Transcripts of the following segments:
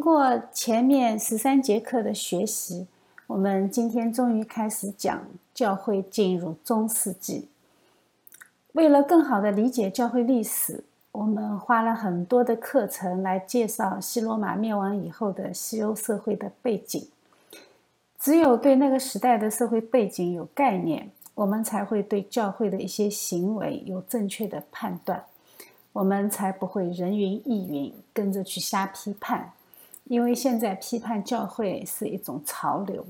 经过前面十三节课的学习，我们今天终于开始讲教会进入中世纪。为了更好的理解教会历史，我们花了很多的课程来介绍西罗马灭亡以后的西欧社会的背景。只有对那个时代的社会背景有概念，我们才会对教会的一些行为有正确的判断。我们才不会人云亦云，跟着去瞎批判，因为现在批判教会是一种潮流。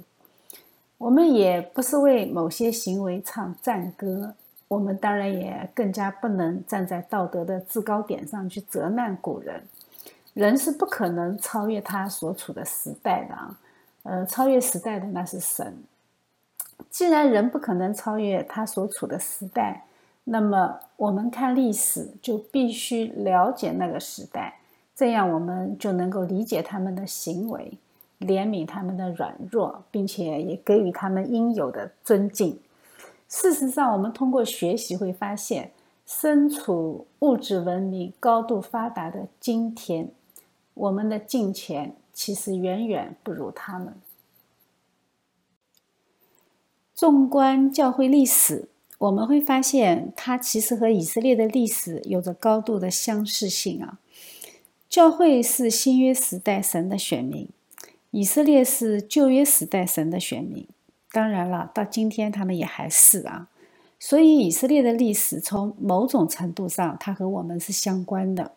我们也不是为某些行为唱赞歌，我们当然也更加不能站在道德的制高点上去责难古人。人是不可能超越他所处的时代的啊，呃，超越时代的那是神。既然人不可能超越他所处的时代，那么，我们看历史就必须了解那个时代，这样我们就能够理解他们的行为，怜悯他们的软弱，并且也给予他们应有的尊敬。事实上，我们通过学习会发现，身处物质文明高度发达的今天，我们的金钱其实远远不如他们。纵观教会历史。我们会发现，它其实和以色列的历史有着高度的相似性啊。教会是新约时代神的选民，以色列是旧约时代神的选民。当然了，到今天他们也还是啊。所以，以色列的历史从某种程度上，它和我们是相关的。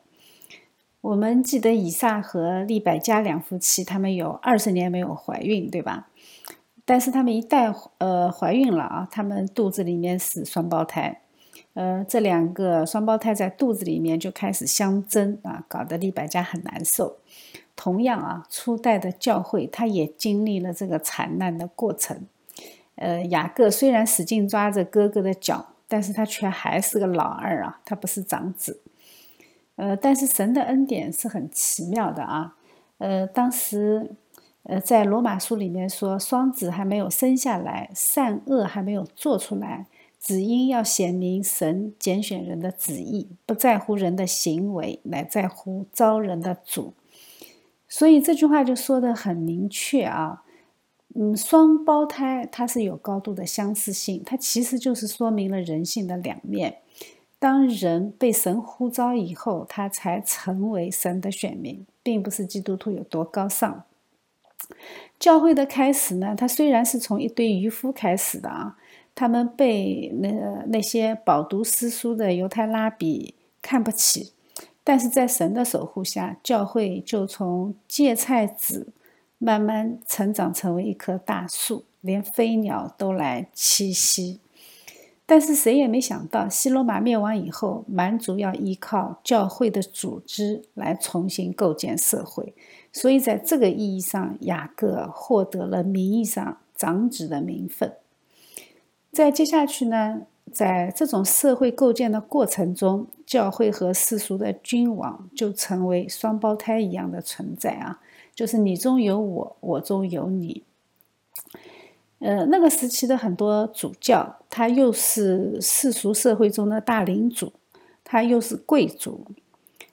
我们记得以撒和利百加两夫妻，他们有二十年没有怀孕，对吧？但是他们一旦呃怀孕了啊，他们肚子里面是双胞胎，呃，这两个双胞胎在肚子里面就开始相争啊，搞得利百加很难受。同样啊，初代的教会他也经历了这个惨难的过程。呃，雅各虽然使劲抓着哥哥的脚，但是他却还是个老二啊，他不是长子。呃，但是神的恩典是很奇妙的啊，呃，当时。呃，在罗马书里面说，双子还没有生下来，善恶还没有做出来，只因要显明神拣选人的旨意，不在乎人的行为，乃在乎招人的主。所以这句话就说的很明确啊，嗯，双胞胎它是有高度的相似性，它其实就是说明了人性的两面。当人被神呼召以后，他才成为神的选民，并不是基督徒有多高尚。教会的开始呢，它虽然是从一堆渔夫开始的啊，他们被那那些饱读诗书的犹太拉比看不起，但是在神的守护下，教会就从芥菜籽慢慢成长成为一棵大树，连飞鸟都来栖息。但是谁也没想到，西罗马灭亡以后，蛮族要依靠教会的组织来重新构建社会。所以，在这个意义上，雅各获得了名义上长子的名分。在接下去呢，在这种社会构建的过程中，教会和世俗的君王就成为双胞胎一样的存在啊，就是你中有我，我中有你。呃，那个时期的很多主教，他又是世俗社会中的大领主，他又是贵族。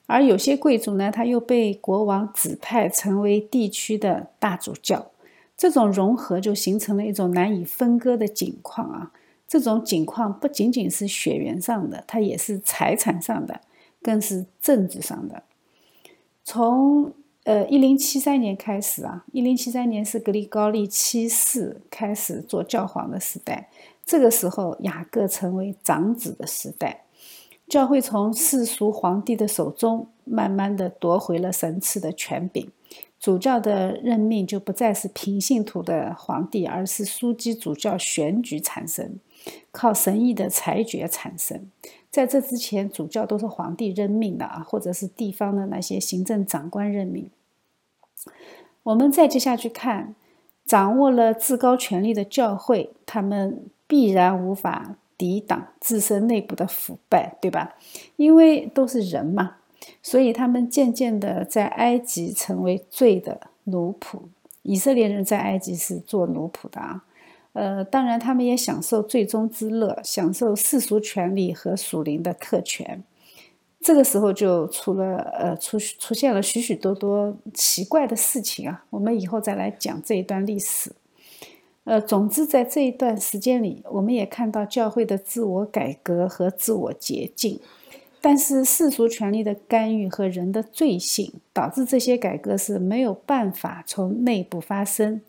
而有些贵族呢，他又被国王指派成为地区的大主教，这种融合就形成了一种难以分割的景况啊！这种景况不仅仅是血缘上的，它也是财产上的，更是政治上的。从呃一零七三年开始啊，一零七三年是格里高利七世开始做教皇的时代，这个时候雅各成为长子的时代。教会从世俗皇帝的手中慢慢的夺回了神赐的权柄，主教的任命就不再是平信徒的皇帝，而是枢机主教选举产生，靠神意的裁决产生。在这之前，主教都是皇帝任命的啊，或者是地方的那些行政长官任命。我们再接下去看，掌握了至高权力的教会，他们必然无法。抵挡自身内部的腐败，对吧？因为都是人嘛，所以他们渐渐的在埃及成为罪的奴仆。以色列人在埃及是做奴仆的啊，呃，当然他们也享受最终之乐，享受世俗权利和属灵的特权。这个时候就出了呃出出现了许许多多奇怪的事情啊。我们以后再来讲这一段历史。呃，总之在这一段时间里，我们也看到教会的自我改革和自我洁净。但是世俗权力的干预和人的罪性，导致这些改革是没有办法从内部发生。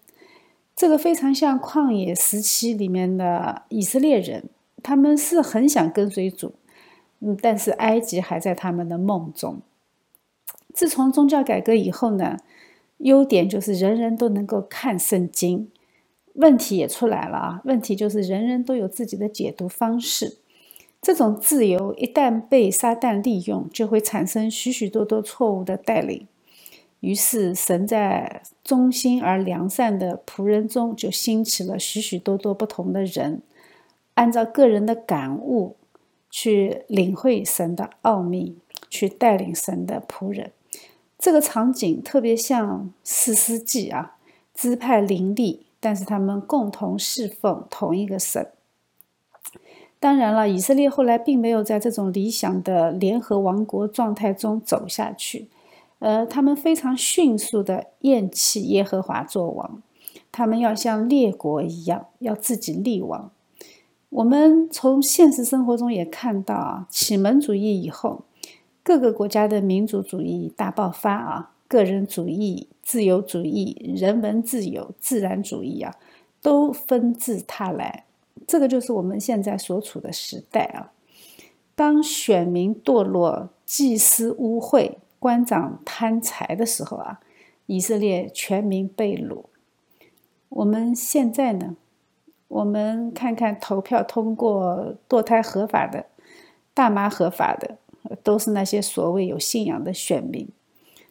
这个非常像旷野时期里面的以色列人，他们是很想跟随主，嗯，但是埃及还在他们的梦中。自从宗教改革以后呢，优点就是人人都能够看圣经，问题也出来了啊，问题就是人人都有自己的解读方式。这种自由一旦被撒旦利用，就会产生许许多多错误的带领。于是，神在忠心而良善的仆人中，就兴起了许许多多不同的人，按照个人的感悟去领会神的奥秘，去带领神的仆人。这个场景特别像四世纪啊，支派林立，但是他们共同侍奉同一个神。当然了，以色列后来并没有在这种理想的联合王国状态中走下去，呃，他们非常迅速的厌弃耶和华作王，他们要像列国一样，要自己立王。我们从现实生活中也看到啊，启蒙主义以后，各个国家的民族主义大爆发啊，个人主义、自由主义、人文自由、自然主义啊，都纷至沓来。这个就是我们现在所处的时代啊！当选民堕落、祭司污秽、官长贪财的时候啊，以色列全民被掳。我们现在呢？我们看看投票通过堕胎合法的、大麻合法的，都是那些所谓有信仰的选民。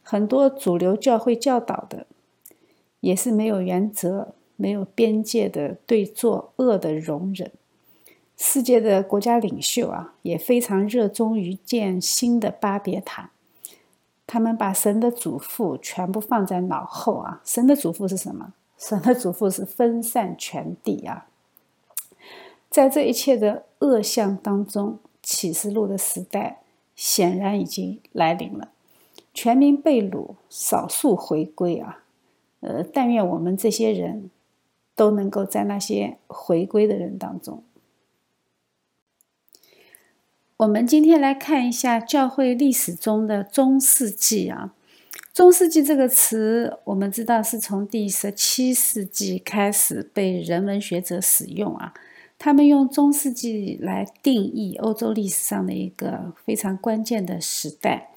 很多主流教会教导的，也是没有原则。没有边界的对作恶的容忍，世界的国家领袖啊，也非常热衷于建新的巴别塔。他们把神的嘱咐全部放在脑后啊！神的嘱咐是什么？神的嘱咐是分散全地啊！在这一切的恶象当中，启示录的时代显然已经来临了。全民被掳，少数回归啊！呃，但愿我们这些人。都能够在那些回归的人当中。我们今天来看一下教会历史中的中世纪啊，中世纪这个词，我们知道是从第十七世纪开始被人文学者使用啊，他们用中世纪来定义欧洲历史上的一个非常关键的时代。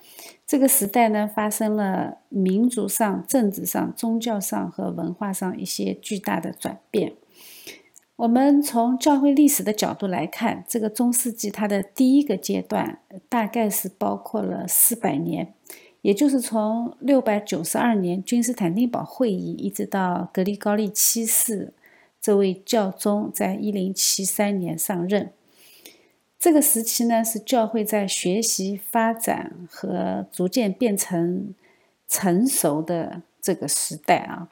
这个时代呢，发生了民族上、政治上、宗教上和文化上一些巨大的转变。我们从教会历史的角度来看，这个中世纪它的第一个阶段大概是包括了四百年，也就是从六百九十二年君士坦丁堡会议一直到格里高利七世这位教宗在一零七三年上任。这个时期呢，是教会在学习、发展和逐渐变成成熟的这个时代啊。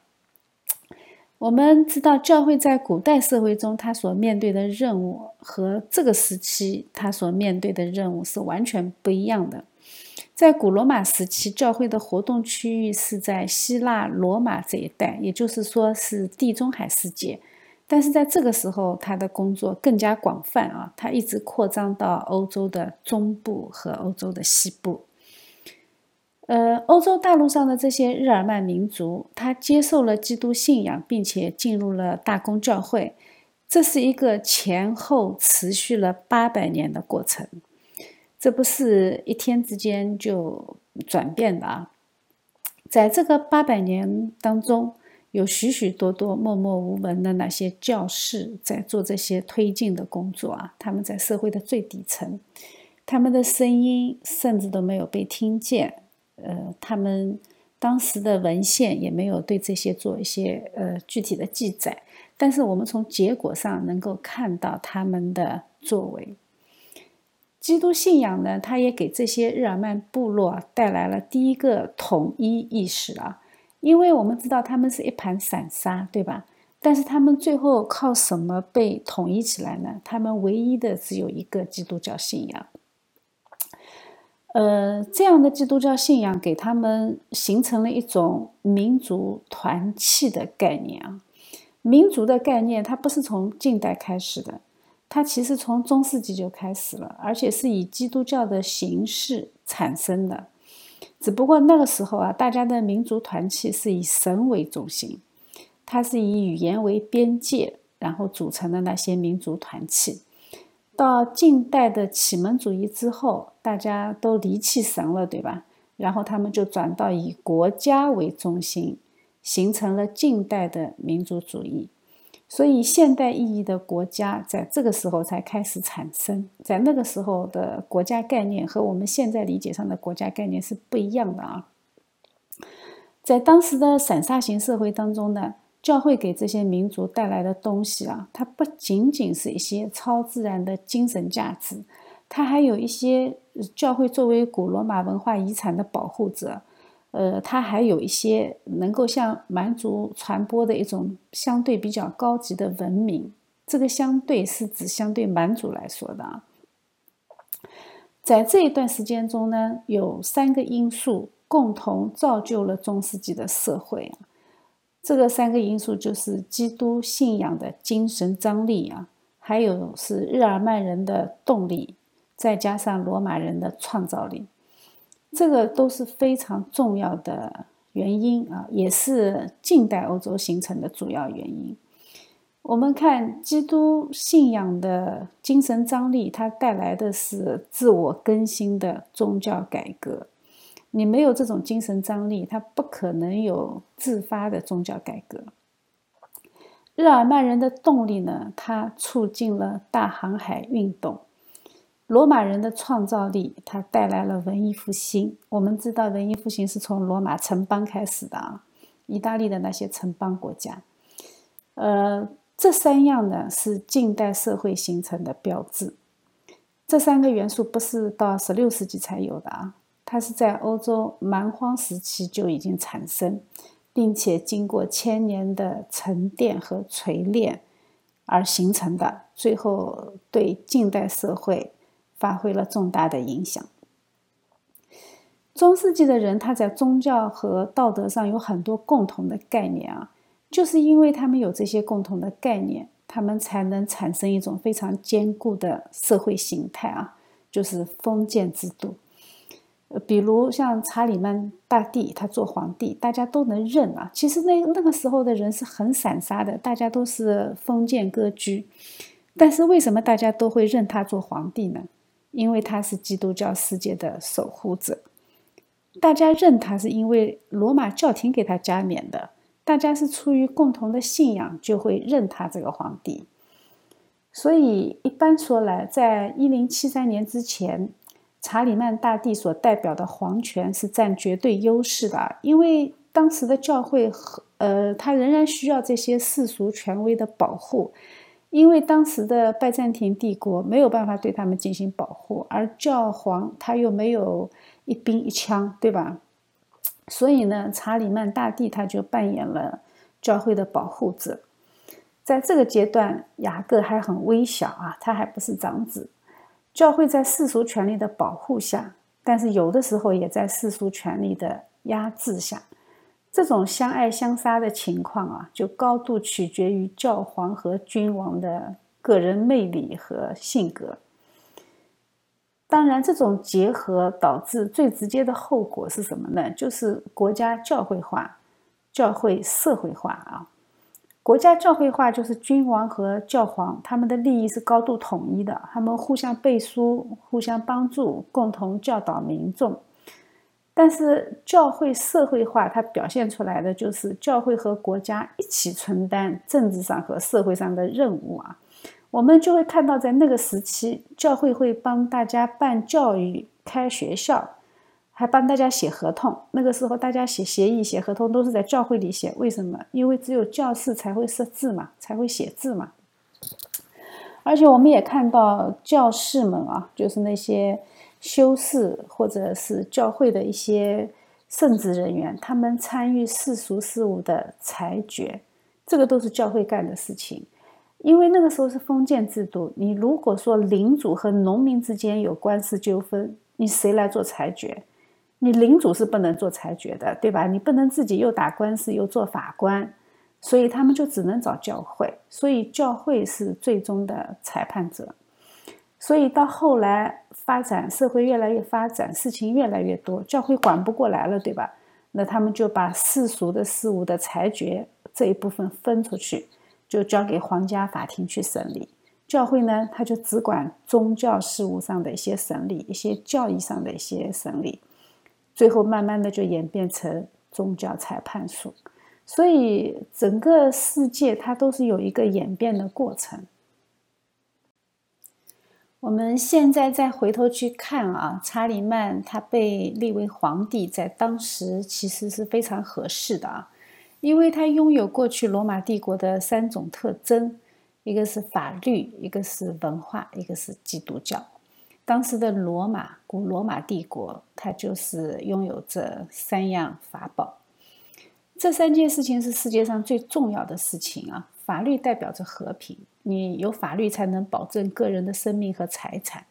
我们知道，教会在古代社会中，它所面对的任务和这个时期它所面对的任务是完全不一样的。在古罗马时期，教会的活动区域是在希腊、罗马这一带，也就是说是地中海世界。但是在这个时候，他的工作更加广泛啊，他一直扩张到欧洲的中部和欧洲的西部。呃，欧洲大陆上的这些日耳曼民族，他接受了基督信仰，并且进入了大公教会，这是一个前后持续了八百年的过程，这不是一天之间就转变的啊，在这个八百年当中。有许许多多默默无闻的那些教士在做这些推进的工作啊，他们在社会的最底层，他们的声音甚至都没有被听见，呃，他们当时的文献也没有对这些做一些呃具体的记载，但是我们从结果上能够看到他们的作为。基督信仰呢，它也给这些日耳曼部落带来了第一个统一意识啊。因为我们知道他们是一盘散沙，对吧？但是他们最后靠什么被统一起来呢？他们唯一的只有一个基督教信仰。呃，这样的基督教信仰给他们形成了一种民族团契的概念啊。民族的概念，它不是从近代开始的，它其实从中世纪就开始了，而且是以基督教的形式产生的。只不过那个时候啊，大家的民族团契是以神为中心，它是以语言为边界，然后组成的那些民族团契。到近代的启蒙主义之后，大家都离弃神了，对吧？然后他们就转到以国家为中心，形成了近代的民族主义。所以，现代意义的国家在这个时候才开始产生。在那个时候的国家概念和我们现在理解上的国家概念是不一样的啊。在当时的散沙型社会当中呢。教会给这些民族带来的东西啊，它不仅仅是一些超自然的精神价值，它还有一些教会作为古罗马文化遗产的保护者，呃，它还有一些能够向蛮族传播的一种相对比较高级的文明。这个相对是指相对蛮族来说的啊。在这一段时间中呢，有三个因素共同造就了中世纪的社会啊。这个三个因素就是基督信仰的精神张力啊，还有是日耳曼人的动力，再加上罗马人的创造力，这个都是非常重要的原因啊，也是近代欧洲形成的主要原因。我们看基督信仰的精神张力，它带来的是自我更新的宗教改革。你没有这种精神张力，它不可能有自发的宗教改革。日耳曼人的动力呢？它促进了大航海运动。罗马人的创造力，它带来了文艺复兴。我们知道，文艺复兴是从罗马城邦开始的啊，意大利的那些城邦国家。呃，这三样呢是近代社会形成的标志。这三个元素不是到十六世纪才有的啊。它是在欧洲蛮荒时期就已经产生，并且经过千年的沉淀和锤炼而形成的，最后对近代社会发挥了重大的影响。中世纪的人，他在宗教和道德上有很多共同的概念啊，就是因为他们有这些共同的概念，他们才能产生一种非常坚固的社会形态啊，就是封建制度。比如像查理曼大帝，他做皇帝，大家都能认啊。其实那那个时候的人是很散沙的，大家都是封建割据。但是为什么大家都会认他做皇帝呢？因为他是基督教世界的守护者。大家认他是因为罗马教廷给他加冕的，大家是出于共同的信仰就会认他这个皇帝。所以一般说来，在一零七三年之前。查理曼大帝所代表的皇权是占绝对优势的，因为当时的教会和呃，他仍然需要这些世俗权威的保护，因为当时的拜占庭帝国没有办法对他们进行保护，而教皇他又没有一兵一枪，对吧？所以呢，查理曼大帝他就扮演了教会的保护者。在这个阶段，雅各还很微小啊，他还不是长子。教会在世俗权力的保护下，但是有的时候也在世俗权力的压制下。这种相爱相杀的情况啊，就高度取决于教皇和君王的个人魅力和性格。当然，这种结合导致最直接的后果是什么呢？就是国家教会化、教会社会化啊。国家教会化就是君王和教皇，他们的利益是高度统一的，他们互相背书、互相帮助，共同教导民众。但是教会社会化，它表现出来的就是教会和国家一起承担政治上和社会上的任务啊。我们就会看到，在那个时期，教会会帮大家办教育、开学校。还帮大家写合同，那个时候大家写协议、写合同都是在教会里写。为什么？因为只有教士才会识字嘛，才会写字嘛。而且我们也看到教士们啊，就是那些修士或者是教会的一些圣职人员，他们参与世俗事务的裁决，这个都是教会干的事情。因为那个时候是封建制度，你如果说领主和农民之间有官司纠纷，你谁来做裁决？你领主是不能做裁决的，对吧？你不能自己又打官司又做法官，所以他们就只能找教会。所以教会是最终的裁判者。所以到后来发展，社会越来越发展，事情越来越多，教会管不过来了，对吧？那他们就把世俗的事物的裁决这一部分分出去，就交给皇家法庭去审理。教会呢，他就只管宗教事务上的一些审理，一些教义上的一些审理，最后慢慢的就演变成宗教裁判所。所以整个世界它都是有一个演变的过程。我们现在再回头去看啊，查理曼他被立为皇帝，在当时其实是非常合适的啊，因为他拥有过去罗马帝国的三种特征，一个是法律，一个是文化，一个是基督教。当时的罗马，古罗马帝国，它就是拥有这三样法宝。这三件事情是世界上最重要的事情啊。法律代表着和平，你有法律才能保证个人的生命和财产。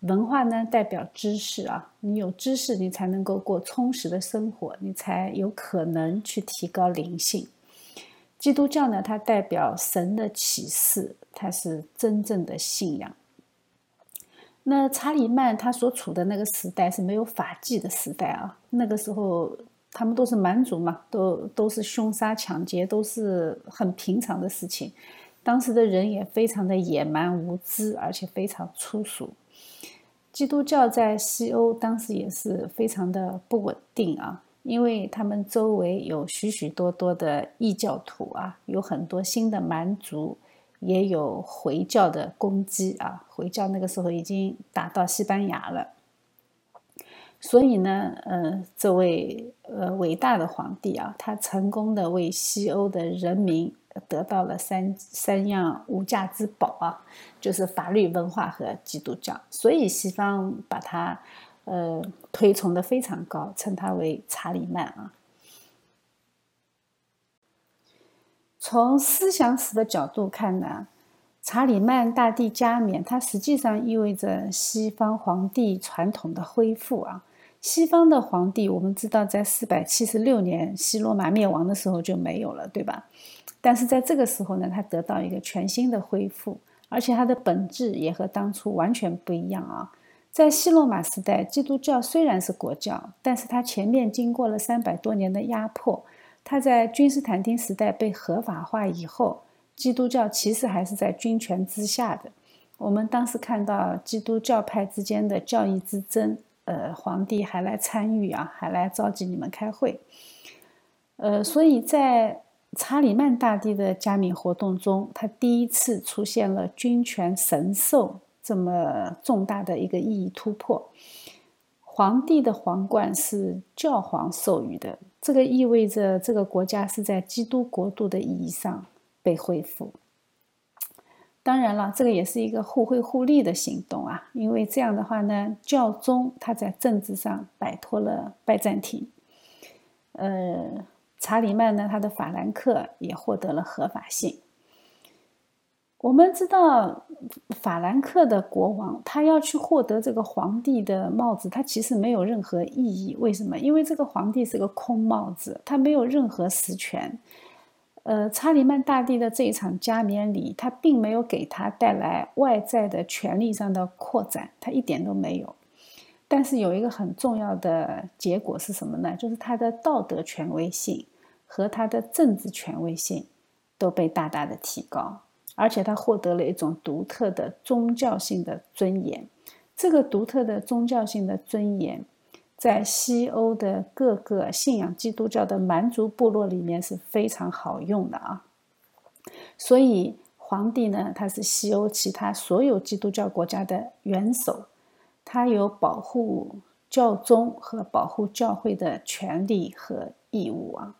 文化呢，代表知识啊，你有知识，你才能够过充实的生活，你才有可能去提高灵性。基督教呢，它代表神的启示，它是真正的信仰。那查理曼他所处的那个时代是没有法纪的时代啊，那个时候。他们都是蛮族嘛，都都是凶杀抢劫，都是很平常的事情。当时的人也非常的野蛮无知，而且非常粗俗。基督教在西欧当时也是非常的不稳定啊，因为他们周围有许许多多的异教徒啊，有很多新的蛮族，也有回教的攻击啊。回教那个时候已经打到西班牙了。所以呢，呃，这位呃伟大的皇帝啊，他成功的为西欧的人民得到了三三样无价之宝啊，就是法律、文化和基督教。所以西方把他呃推崇的非常高，称他为查理曼啊。从思想史的角度看呢，查理曼大帝加冕，它实际上意味着西方皇帝传统的恢复啊。西方的皇帝，我们知道，在四百七十六年西罗马灭亡的时候就没有了，对吧？但是在这个时候呢，他得到一个全新的恢复，而且它的本质也和当初完全不一样啊。在西罗马时代，基督教虽然是国教，但是它前面经过了三百多年的压迫，它在君士坦丁时代被合法化以后，基督教其实还是在君权之下的。我们当时看到基督教派之间的教义之争。呃，皇帝还来参与啊，还来召集你们开会。呃，所以在查理曼大帝的加冕活动中，他第一次出现了君权神授这么重大的一个意义突破。皇帝的皇冠是教皇授予的，这个意味着这个国家是在基督国度的意义上被恢复。当然了，这个也是一个互惠互利的行动啊，因为这样的话呢，教宗他在政治上摆脱了拜占庭，呃，查理曼呢，他的法兰克也获得了合法性。我们知道，法兰克的国王他要去获得这个皇帝的帽子，他其实没有任何意义。为什么？因为这个皇帝是个空帽子，他没有任何实权。呃，查理曼大帝的这一场加冕礼，他并没有给他带来外在的权力上的扩展，他一点都没有。但是有一个很重要的结果是什么呢？就是他的道德权威性和他的政治权威性都被大大的提高，而且他获得了一种独特的宗教性的尊严。这个独特的宗教性的尊严。在西欧的各个信仰基督教的蛮族部落里面是非常好用的啊，所以皇帝呢，他是西欧其他所有基督教国家的元首，他有保护教宗和保护教会的权利和义务啊，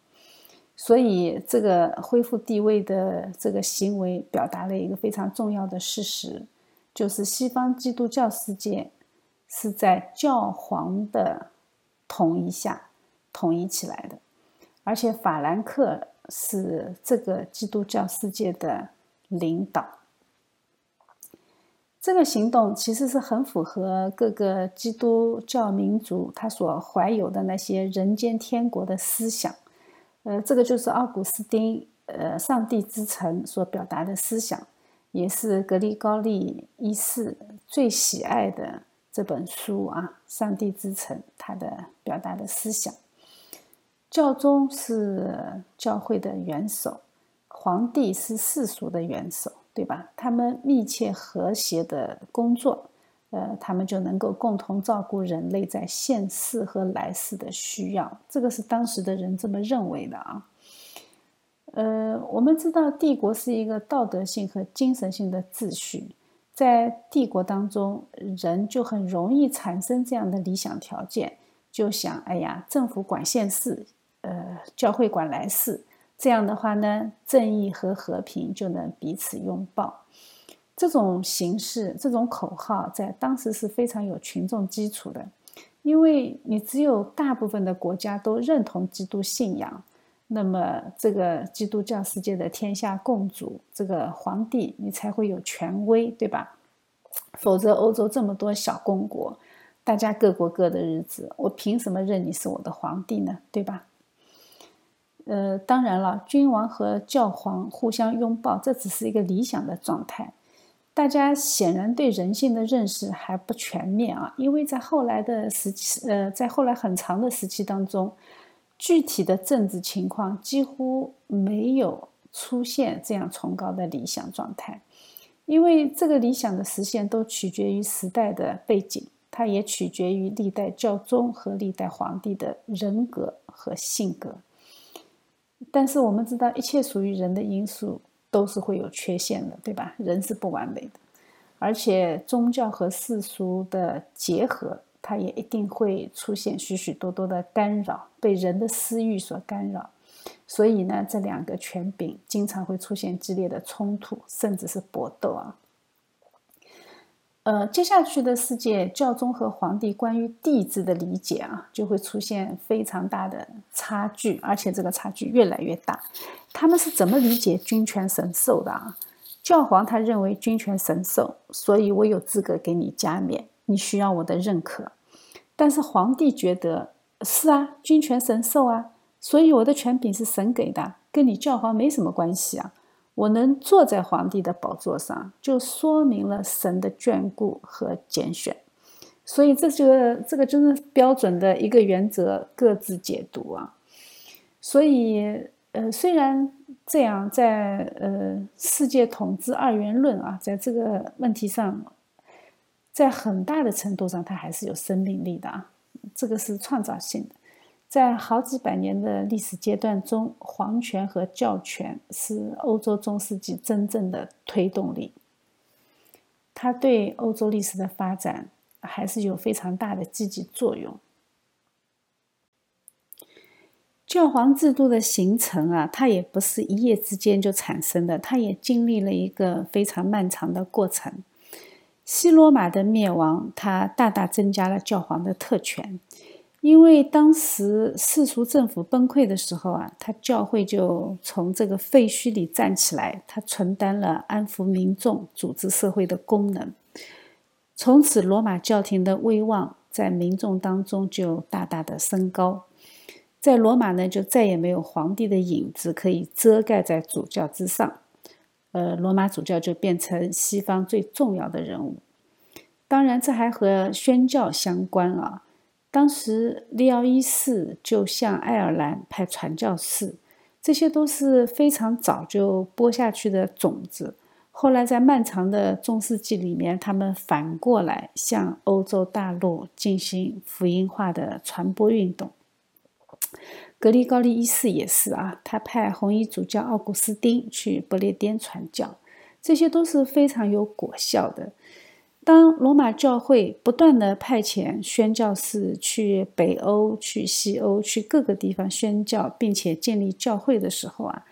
所以这个恢复地位的这个行为，表达了一个非常重要的事实，就是西方基督教世界是在教皇的。统一下，统一起来的，而且法兰克是这个基督教世界的领导。这个行动其实是很符合各个基督教民族他所怀有的那些人间天国的思想。呃，这个就是奥古斯丁呃“上帝之城”所表达的思想，也是格里高利一世最喜爱的这本书啊，《上帝之城》他的表达的思想。教宗是教会的元首，皇帝是世俗的元首。对吧？他们密切和谐的工作，呃，他们就能够共同照顾人类在现世和来世的需要。这个是当时的人这么认为的啊。呃，我们知道帝国是一个道德性和精神性的秩序，在帝国当中，人就很容易产生这样的理想条件，就想：哎呀，政府管现世，呃，教会管来世。这样的话呢，正义和和平就能彼此拥抱。这种形式、这种口号，在当时是非常有群众基础的。因为你只有大部分的国家都认同基督信仰，那么这个基督教世界的天下共主，这个皇帝，你才会有权威，对吧？否则，欧洲这么多小公国，大家各过各的日子，我凭什么认你是我的皇帝呢？对吧？呃，当然了，君王和教皇互相拥抱，这只是一个理想的状态。大家显然对人性的认识还不全面啊，因为在后来的时期，呃，在后来很长的时期当中，具体的政治情况几乎没有出现这样崇高的理想状态。因为这个理想的实现都取决于时代的背景，它也取决于历代教宗和历代皇帝的人格和性格。但是我们知道，一切属于人的因素都是会有缺陷的，对吧？人是不完美的，而且宗教和世俗的结合，它也一定会出现许许多多的干扰，被人的私欲所干扰。所以呢，这两个权柄经常会出现激烈的冲突，甚至是搏斗啊。呃，接下去的世界，教宗和皇帝关于帝制的理解啊，就会出现非常大的差距，而且这个差距越来越大。他们是怎么理解君权神授的啊？教皇他认为君权神授，所以我有资格给你加冕，你需要我的认可。但是皇帝觉得是啊，君权神授啊，所以我的权柄是神给的，跟你教皇没什么关系啊。我能坐在皇帝的宝座上，就说明了神的眷顾和拣选。所以，这就这个就是标准的一个原则，各自解读啊。所以，呃，虽然这样，在呃世界统治二元论啊，在这个问题上，在很大的程度上，它还是有生命力的啊。这个是创造性的。在好几百年的历史阶段中，皇权和教权是欧洲中世纪真正的推动力。它对欧洲历史的发展还是有非常大的积极作用。教皇制度的形成啊，它也不是一夜之间就产生的，它也经历了一个非常漫长的过程。西罗马的灭亡，它大大增加了教皇的特权。因为当时世俗政府崩溃的时候啊，他教会就从这个废墟里站起来，他承担了安抚民众、组织社会的功能。从此，罗马教廷的威望在民众当中就大大的升高。在罗马呢，就再也没有皇帝的影子可以遮盖在主教之上。呃，罗马主教就变成西方最重要的人物。当然，这还和宣教相关啊。当时利奥一世就向爱尔兰派传教士，这些都是非常早就播下去的种子。后来在漫长的中世纪里面，他们反过来向欧洲大陆进行福音化的传播运动。格里高利一世也是啊，他派红衣主教奥古斯丁去不列颠传教，这些都是非常有果效的。当罗马教会不断的派遣宣教士去北欧、去西欧、去各个地方宣教，并且建立教会的时候啊，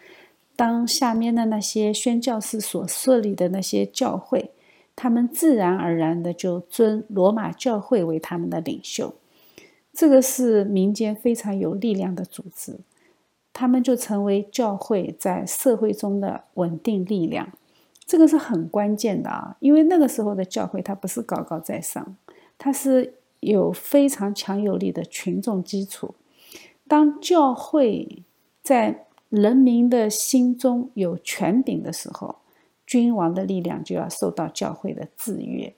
当下面的那些宣教士所设立的那些教会，他们自然而然的就尊罗马教会为他们的领袖。这个是民间非常有力量的组织，他们就成为教会在社会中的稳定力量。这个是很关键的啊，因为那个时候的教会它不是高高在上，它是有非常强有力的群众基础。当教会在人民的心中有权柄的时候，君王的力量就要受到教会的制约。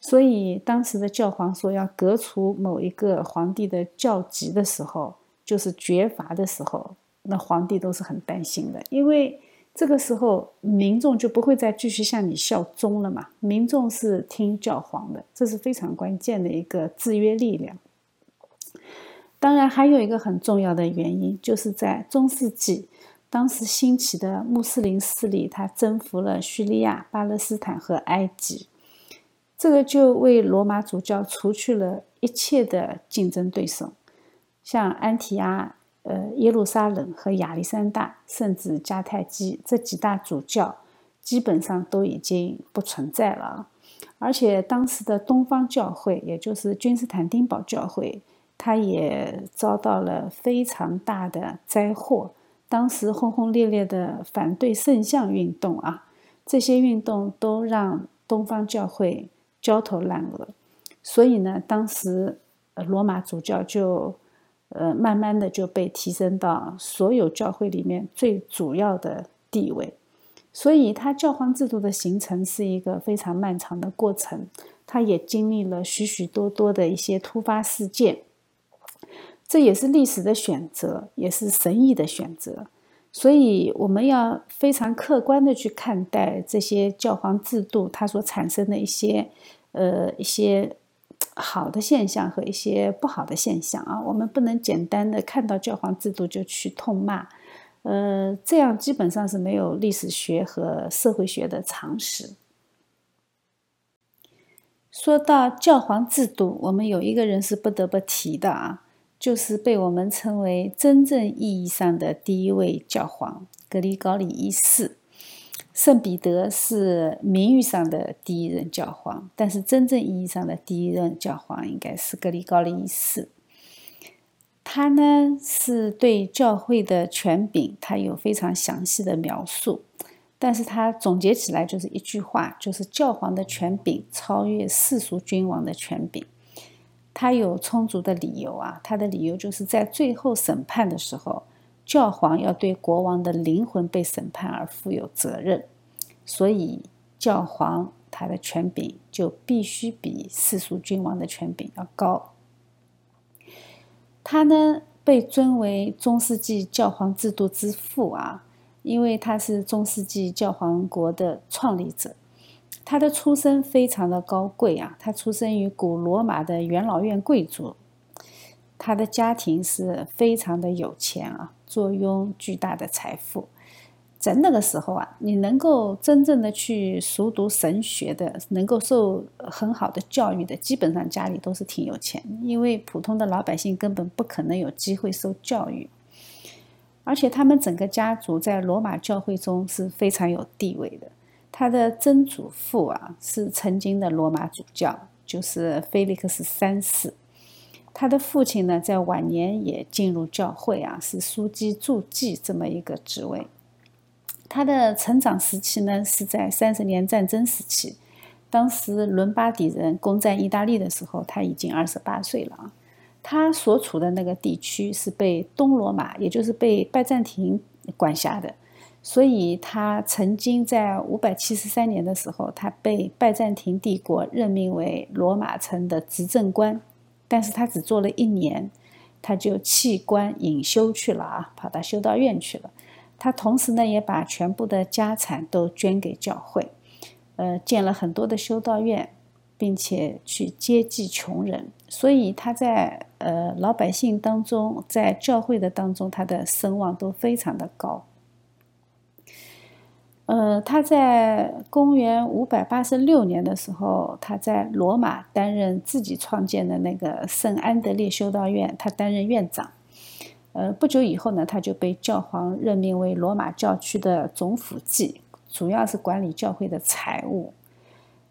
所以，当时的教皇说要革除某一个皇帝的教籍的时候，就是绝罚的时候，那皇帝都是很担心的，因为这个时候民众就不会再继续向你效忠了嘛。民众是听教皇的，这是非常关键的一个制约力量。当然，还有一个很重要的原因，就是在中世纪，当时兴起的穆斯林势力，他征服了叙利亚、巴勒斯坦和埃及。这个就为罗马主教除去了一切的竞争对手，像安提阿、呃耶路撒冷和亚历山大，甚至迦太基这几大主教，基本上都已经不存在了。而且当时的东方教会，也就是君士坦丁堡教会，它也遭到了非常大的灾祸。当时轰轰烈烈的反对圣像运动啊，这些运动都让东方教会。焦头烂额，所以呢，当时罗马主教就呃慢慢的就被提升到所有教会里面最主要的地位，所以他教皇制度的形成是一个非常漫长的过程，他也经历了许许多多的一些突发事件，这也是历史的选择，也是神意的选择。所以我们要非常客观的去看待这些教皇制度它所产生的一些，呃，一些好的现象和一些不好的现象啊。我们不能简单的看到教皇制度就去痛骂，呃，这样基本上是没有历史学和社会学的常识。说到教皇制度，我们有一个人是不得不提的啊。就是被我们称为真正意义上的第一位教皇格里高利一世。圣彼得是名誉上的第一任教皇，但是真正意义上的第一任教皇应该是格里高利一世。他呢是对教会的权柄，他有非常详细的描述，但是他总结起来就是一句话，就是教皇的权柄超越世俗君王的权柄。他有充足的理由啊，他的理由就是在最后审判的时候，教皇要对国王的灵魂被审判而负有责任，所以教皇他的权柄就必须比世俗君王的权柄要高。他呢被尊为中世纪教皇制度之父啊，因为他是中世纪教皇国的创立者。他的出身非常的高贵啊，他出生于古罗马的元老院贵族，他的家庭是非常的有钱啊，坐拥巨大的财富。在那个时候啊，你能够真正的去熟读神学的，能够受很好的教育的，基本上家里都是挺有钱，因为普通的老百姓根本不可能有机会受教育。而且他们整个家族在罗马教会中是非常有地位的。他的曾祖父啊是曾经的罗马主教，就是菲利克斯三世。他的父亲呢在晚年也进入教会啊，是枢机助祭这么一个职位。他的成长时期呢是在三十年战争时期，当时伦巴底人攻占意大利的时候，他已经二十八岁了啊。他所处的那个地区是被东罗马，也就是被拜占庭管辖的。所以，他曾经在五百七十三年的时候，他被拜占庭帝国任命为罗马城的执政官，但是他只做了一年，他就弃官隐修去了啊，跑到修道院去了。他同时呢，也把全部的家产都捐给教会，呃，建了很多的修道院，并且去接济穷人。所以他在呃老百姓当中，在教会的当中，他的声望都非常的高。呃，他在公元五百八十六年的时候，他在罗马担任自己创建的那个圣安德烈修道院，他担任院长。呃，不久以后呢，他就被教皇任命为罗马教区的总辅祭，主要是管理教会的财务。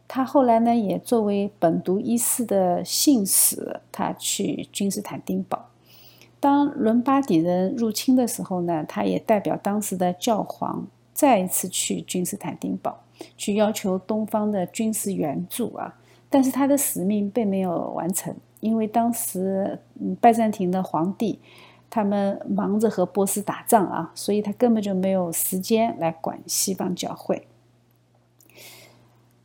他后来呢，也作为本笃一世的信使，他去君士坦丁堡。当伦巴底人入侵的时候呢，他也代表当时的教皇。再一次去君士坦丁堡，去要求东方的军事援助啊。但是他的使命并没有完成，因为当时拜占庭的皇帝他们忙着和波斯打仗啊，所以他根本就没有时间来管西方教会。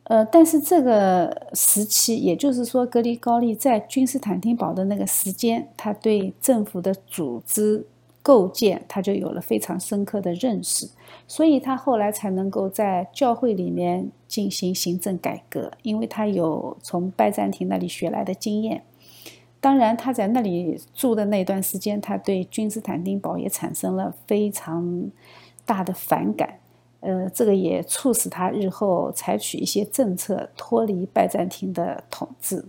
呃，但是这个时期，也就是说，格里高利在君士坦丁堡的那个时间，他对政府的组织构建，他就有了非常深刻的认识，所以他后来才能够在教会里面进行行政改革，因为他有从拜占庭那里学来的经验。当然，他在那里住的那段时间，他对君士坦丁堡也产生了非常大的反感。呃，这个也促使他日后采取一些政策，脱离拜占庭的统治。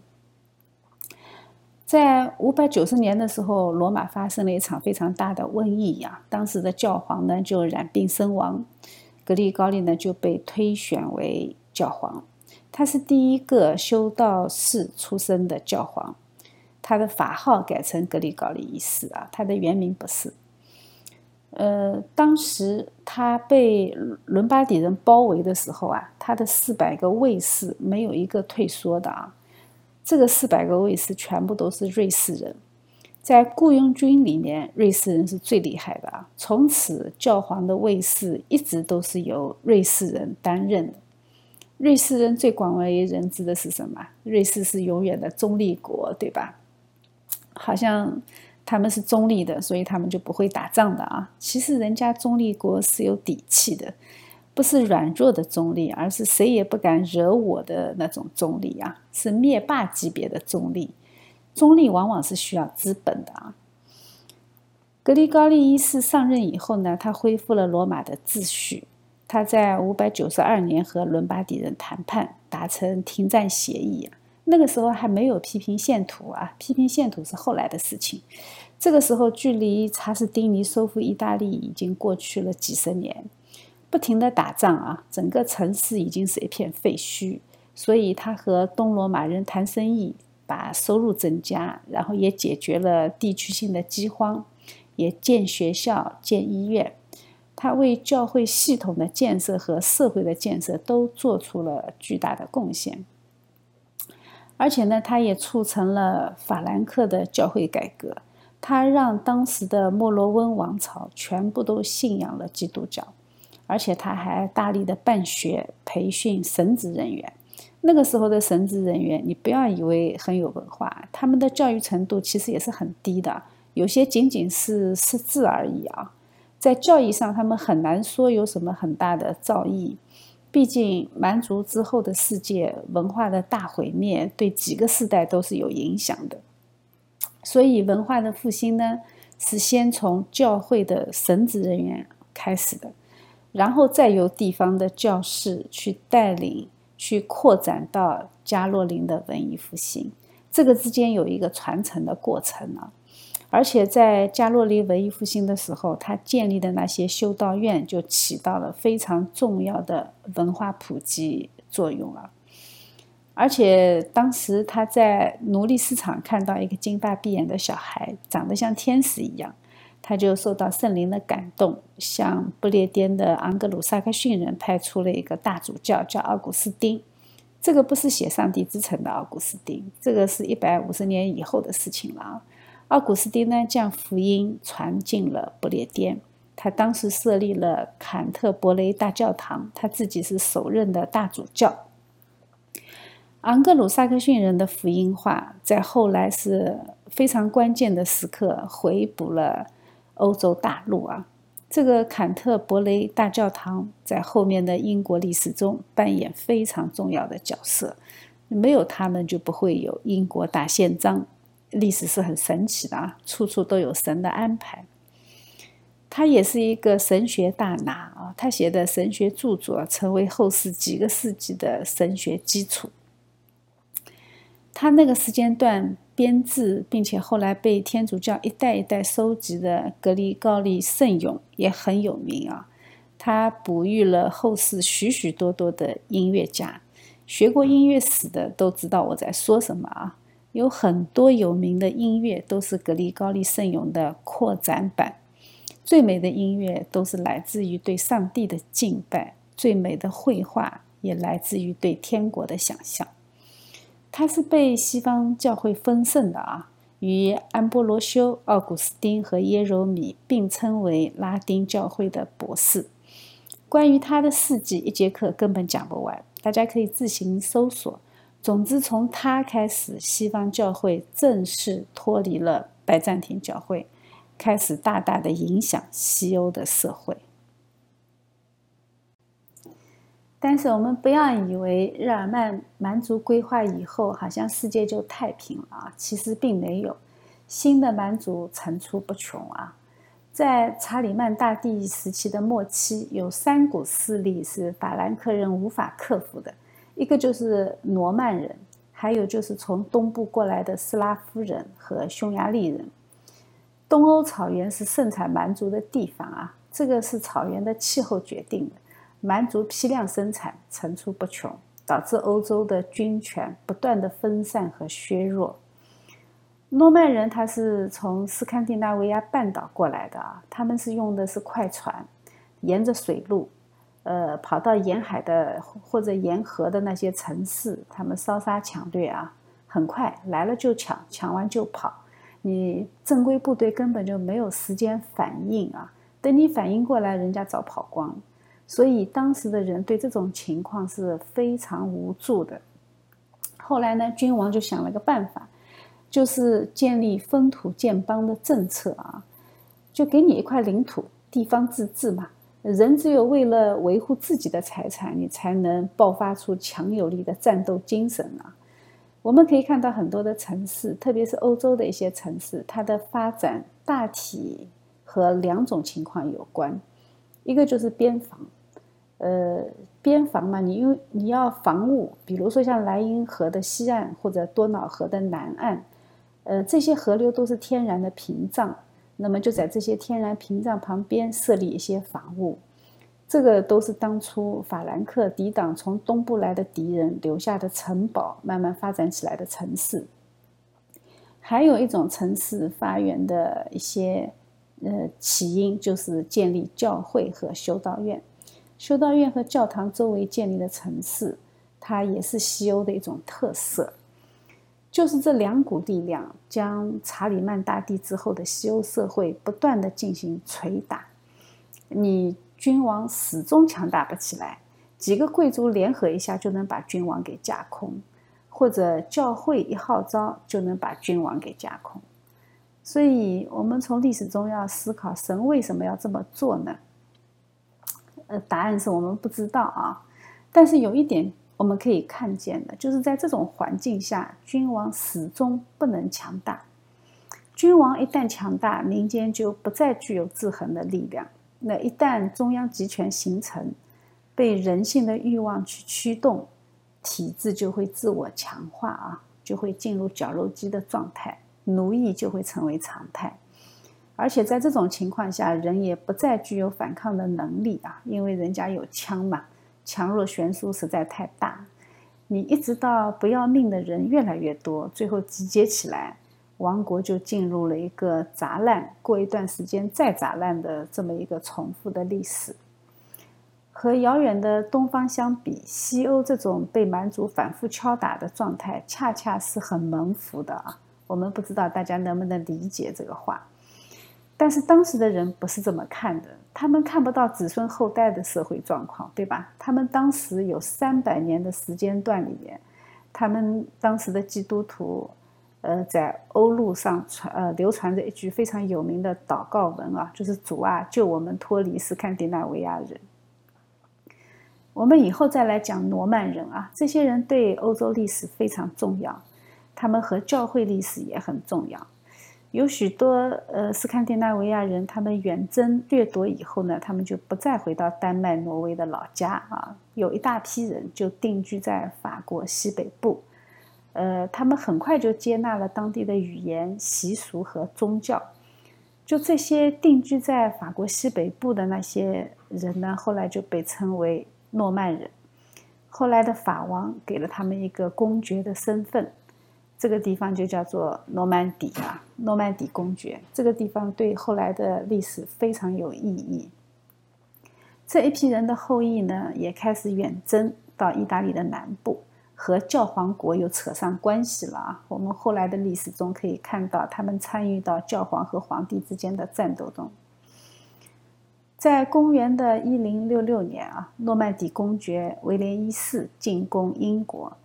在五百九十年的时候，罗马发生了一场非常大的瘟疫呀，当时的教皇呢就染病身亡，格里高利呢就被推选为教皇。他是第一个修道士出身的教皇，他的法号改成格里高利一世啊，他的原名不是。呃，当时他被伦巴底人包围的时候啊，他的四百个卫士没有一个退缩的啊。这个四百个卫士全部都是瑞士人，在雇佣军里面，瑞士人是最厉害的啊。从此，教皇的卫士一直都是由瑞士人担任的。瑞士人最广为人知的是什么？瑞士是永远的中立国，对吧？好像。他们是中立的，所以他们就不会打仗的啊。其实人家中立国是有底气的，不是软弱的中立，而是谁也不敢惹我的那种中立啊，是灭霸级别的中立。中立往往是需要资本的啊。格里高利一世上任以后呢，他恢复了罗马的秩序。他在五百九十二年和伦巴底人谈判，达成停战协议。那个时候还没有批评线图啊，批评线图是后来的事情。这个时候，距离查士丁尼收复意大利已经过去了几十年，不停的打仗啊，整个城市已经是一片废墟。所以他和东罗马人谈生意，把收入增加，然后也解决了地区性的饥荒，也建学校、建医院。他为教会系统的建设和社会的建设都做出了巨大的贡献。而且呢，他也促成了法兰克的教会改革，他让当时的莫罗温王朝全部都信仰了基督教，而且他还大力的办学，培训神职人员。那个时候的神职人员，你不要以为很有文化，他们的教育程度其实也是很低的，有些仅仅是识字而已啊，在教义上他们很难说有什么很大的造诣。毕竟，蛮族之后的世界文化的大毁灭，对几个世代都是有影响的。所以，文化的复兴呢，是先从教会的神职人员开始的，然后再由地方的教士去带领，去扩展到加洛林的文艺复兴。这个之间有一个传承的过程啊。而且在加洛林文艺复兴的时候，他建立的那些修道院就起到了非常重要的文化普及作用了。而且当时他在奴隶市场看到一个金发碧眼的小孩，长得像天使一样，他就受到圣灵的感动，向不列颠的昂格鲁萨克逊人派出了一个大主教，叫奥古斯丁。这个不是写《上帝之城》的奥古斯丁，这个是一百五十年以后的事情了。奥古斯丁呢，将福音传进了不列颠。他当时设立了坎特伯雷大教堂，他自己是首任的大主教。昂格鲁萨克逊人的福音化，在后来是非常关键的时刻回补了欧洲大陆啊。这个坎特伯雷大教堂在后面的英国历史中扮演非常重要的角色，没有他们就不会有英国大宪章。历史是很神奇的啊，处处都有神的安排。他也是一个神学大拿啊，他写的神学著作成为后世几个世纪的神学基础。他那个时间段编制，并且后来被天主教一代一代收集的格里高利圣咏也很有名啊。他哺育了后世许许多多的音乐家，学过音乐史的都知道我在说什么啊。有很多有名的音乐都是格里高利圣咏的扩展版，最美的音乐都是来自于对上帝的敬拜，最美的绘画也来自于对天国的想象。他是被西方教会封圣的啊，与安波罗修、奥古斯丁和耶柔米并称为拉丁教会的博士。关于他的事迹，一节课根本讲不完，大家可以自行搜索。总之，从他开始，西方教会正式脱离了拜占庭教会，开始大大的影响西欧的社会。但是我们不要以为日耳曼蛮族规划以后，好像世界就太平了啊！其实并没有，新的蛮族层出不穷啊。在查理曼大帝时期的末期，有三股势力是法兰克人无法克服的，一个就是罗曼人，还有就是从东部过来的斯拉夫人和匈牙利人。东欧草原是盛产蛮族的地方啊，这个是草原的气候决定的。蛮族批量生产层出不穷，导致欧洲的军权不断的分散和削弱。诺曼人他是从斯堪的纳维亚半岛过来的啊，他们是用的是快船，沿着水路，呃，跑到沿海的或者沿河的那些城市，他们烧杀抢掠啊，很快来了就抢，抢完就跑，你正规部队根本就没有时间反应啊，等你反应过来，人家早跑光了。所以当时的人对这种情况是非常无助的。后来呢，君王就想了个办法，就是建立分土建邦的政策啊，就给你一块领土，地方自治嘛。人只有为了维护自己的财产，你才能爆发出强有力的战斗精神啊。我们可以看到很多的城市，特别是欧洲的一些城市，它的发展大体和两种情况有关，一个就是边防。呃，边防嘛，你因为你要防务，比如说像莱茵河的西岸或者多瑙河的南岸，呃，这些河流都是天然的屏障，那么就在这些天然屏障旁边设立一些防务，这个都是当初法兰克抵挡从东部来的敌人留下的城堡，慢慢发展起来的城市。还有一种城市发源的一些呃起因，就是建立教会和修道院。修道院和教堂周围建立的城市，它也是西欧的一种特色。就是这两股力量，将查理曼大帝之后的西欧社会不断的进行捶打。你君王始终强大不起来，几个贵族联合一下就能把君王给架空，或者教会一号召就能把君王给架空。所以，我们从历史中要思考，神为什么要这么做呢？呃，答案是我们不知道啊，但是有一点我们可以看见的，就是在这种环境下，君王始终不能强大。君王一旦强大，民间就不再具有制衡的力量。那一旦中央集权形成，被人性的欲望去驱动，体制就会自我强化啊，就会进入绞肉机的状态，奴役就会成为常态。而且在这种情况下，人也不再具有反抗的能力啊，因为人家有枪嘛，强弱悬殊实在太大。你一直到不要命的人越来越多，最后集结起来，王国就进入了一个砸烂，过一段时间再砸烂的这么一个重复的历史。和遥远的东方相比，西欧这种被蛮族反复敲打的状态，恰恰是很蒙福的啊。我们不知道大家能不能理解这个话。但是当时的人不是这么看的，他们看不到子孙后代的社会状况，对吧？他们当时有三百年的时间段里面，他们当时的基督徒，呃，在欧陆上传呃流传着一句非常有名的祷告文啊，就是主啊，救我们脱离斯堪的纳维亚人。我们以后再来讲罗曼人啊，这些人对欧洲历史非常重要，他们和教会历史也很重要。有许多呃斯堪的纳维亚人，他们远征掠夺以后呢，他们就不再回到丹麦、挪威的老家啊。有一大批人就定居在法国西北部，呃，他们很快就接纳了当地的语言、习俗和宗教。就这些定居在法国西北部的那些人呢，后来就被称为诺曼人。后来的法王给了他们一个公爵的身份。这个地方就叫做诺曼底啊，诺曼底公爵。这个地方对后来的历史非常有意义。这一批人的后裔呢，也开始远征，到意大利的南部，和教皇国又扯上关系了啊。我们后来的历史中可以看到，他们参与到教皇和皇帝之间的战斗中。在公元的一零六六年啊，诺曼底公爵威廉一世进攻英国，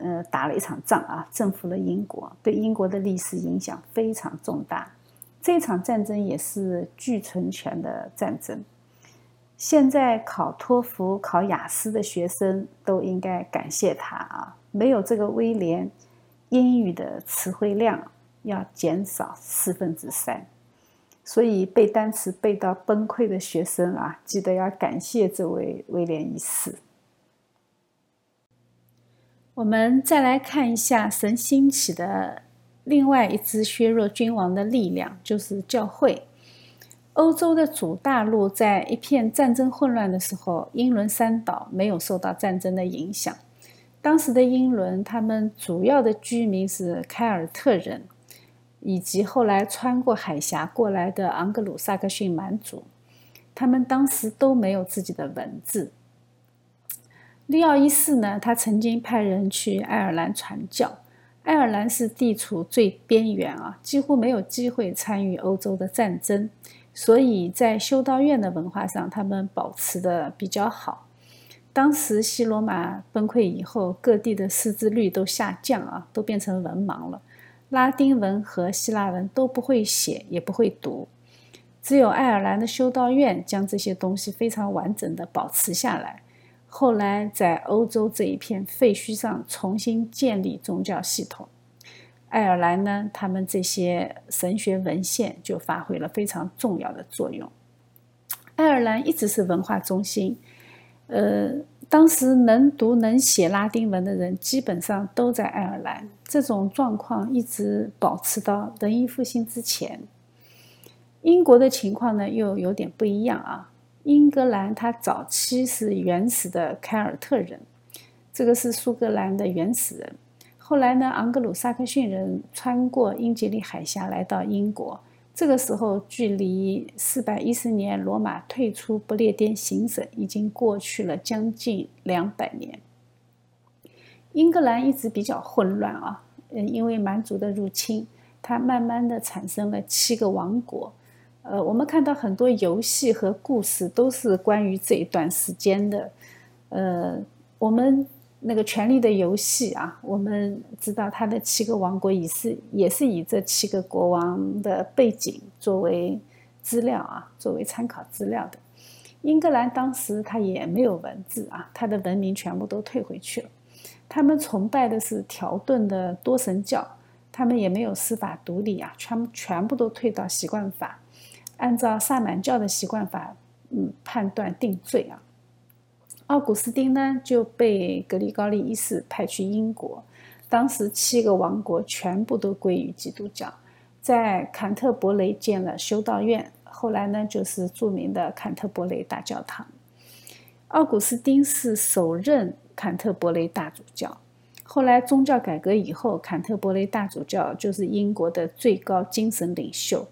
呃，打了一场仗啊，征服了英国，对英国的历史影响非常重大。这场战争也是具存权的战争。现在考托福、考雅思的学生都应该感谢他啊！没有这个威廉，英语的词汇量要减少四分之三。所以背单词背到崩溃的学生啊，记得要感谢这位威廉一世。我们再来看一下神兴起的另外一支削弱君王的力量，就是教会。欧洲的主大陆在一片战争混乱的时候，英伦三岛没有受到战争的影响。当时的英伦，他们主要的居民是凯尔特人。以及后来穿过海峡过来的昂格鲁萨克逊蛮族，他们当时都没有自己的文字。利奥一世呢，他曾经派人去爱尔兰传教。爱尔兰是地处最边缘啊，几乎没有机会参与欧洲的战争，所以在修道院的文化上，他们保持的比较好。当时西罗马崩溃以后，各地的识字率都下降啊，都变成文盲了。拉丁文和希腊文都不会写，也不会读，只有爱尔兰的修道院将这些东西非常完整的保持下来。后来在欧洲这一片废墟上重新建立宗教系统。爱尔兰呢，他们这些神学文献就发挥了非常重要的作用。爱尔兰一直是文化中心，呃。当时能读能写拉丁文的人基本上都在爱尔兰，这种状况一直保持到文艺复兴之前。英国的情况呢又有点不一样啊。英格兰它早期是原始的凯尔特人，这个是苏格兰的原始人。后来呢，昂格鲁萨克逊人穿过英吉利海峡来到英国。这个时候，距离四百一十年罗马退出不列颠行省已经过去了将近两百年。英格兰一直比较混乱啊，嗯，因为蛮族的入侵，它慢慢的产生了七个王国。呃，我们看到很多游戏和故事都是关于这一段时间的。呃，我们。那个《权力的游戏》啊，我们知道他的七个王国也是也是以这七个国王的背景作为资料啊，作为参考资料的。英格兰当时他也没有文字啊，他的文明全部都退回去了。他们崇拜的是条顿的多神教，他们也没有司法独立啊，全全部都退到习惯法，按照萨满教的习惯法，嗯，判断定罪啊。奥古斯丁呢就被格里高利一世派去英国，当时七个王国全部都归于基督教，在坎特伯雷建了修道院，后来呢就是著名的坎特伯雷大教堂。奥古斯丁是首任坎特伯雷大主教，后来宗教改革以后，坎特伯雷大主教就是英国的最高精神领袖。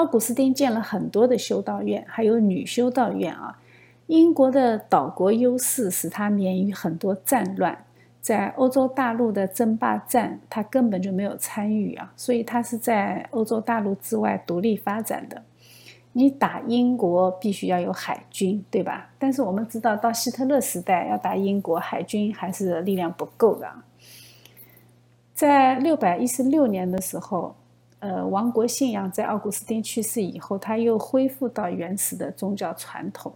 奥古斯丁建了很多的修道院，还有女修道院啊。英国的岛国优势使他免于很多战乱，在欧洲大陆的争霸战，他根本就没有参与啊，所以他是在欧洲大陆之外独立发展的。你打英国必须要有海军，对吧？但是我们知道，到希特勒时代要打英国，海军还是力量不够的。在六百一十六年的时候，呃，王国信仰在奥古斯丁去世以后，他又恢复到原始的宗教传统。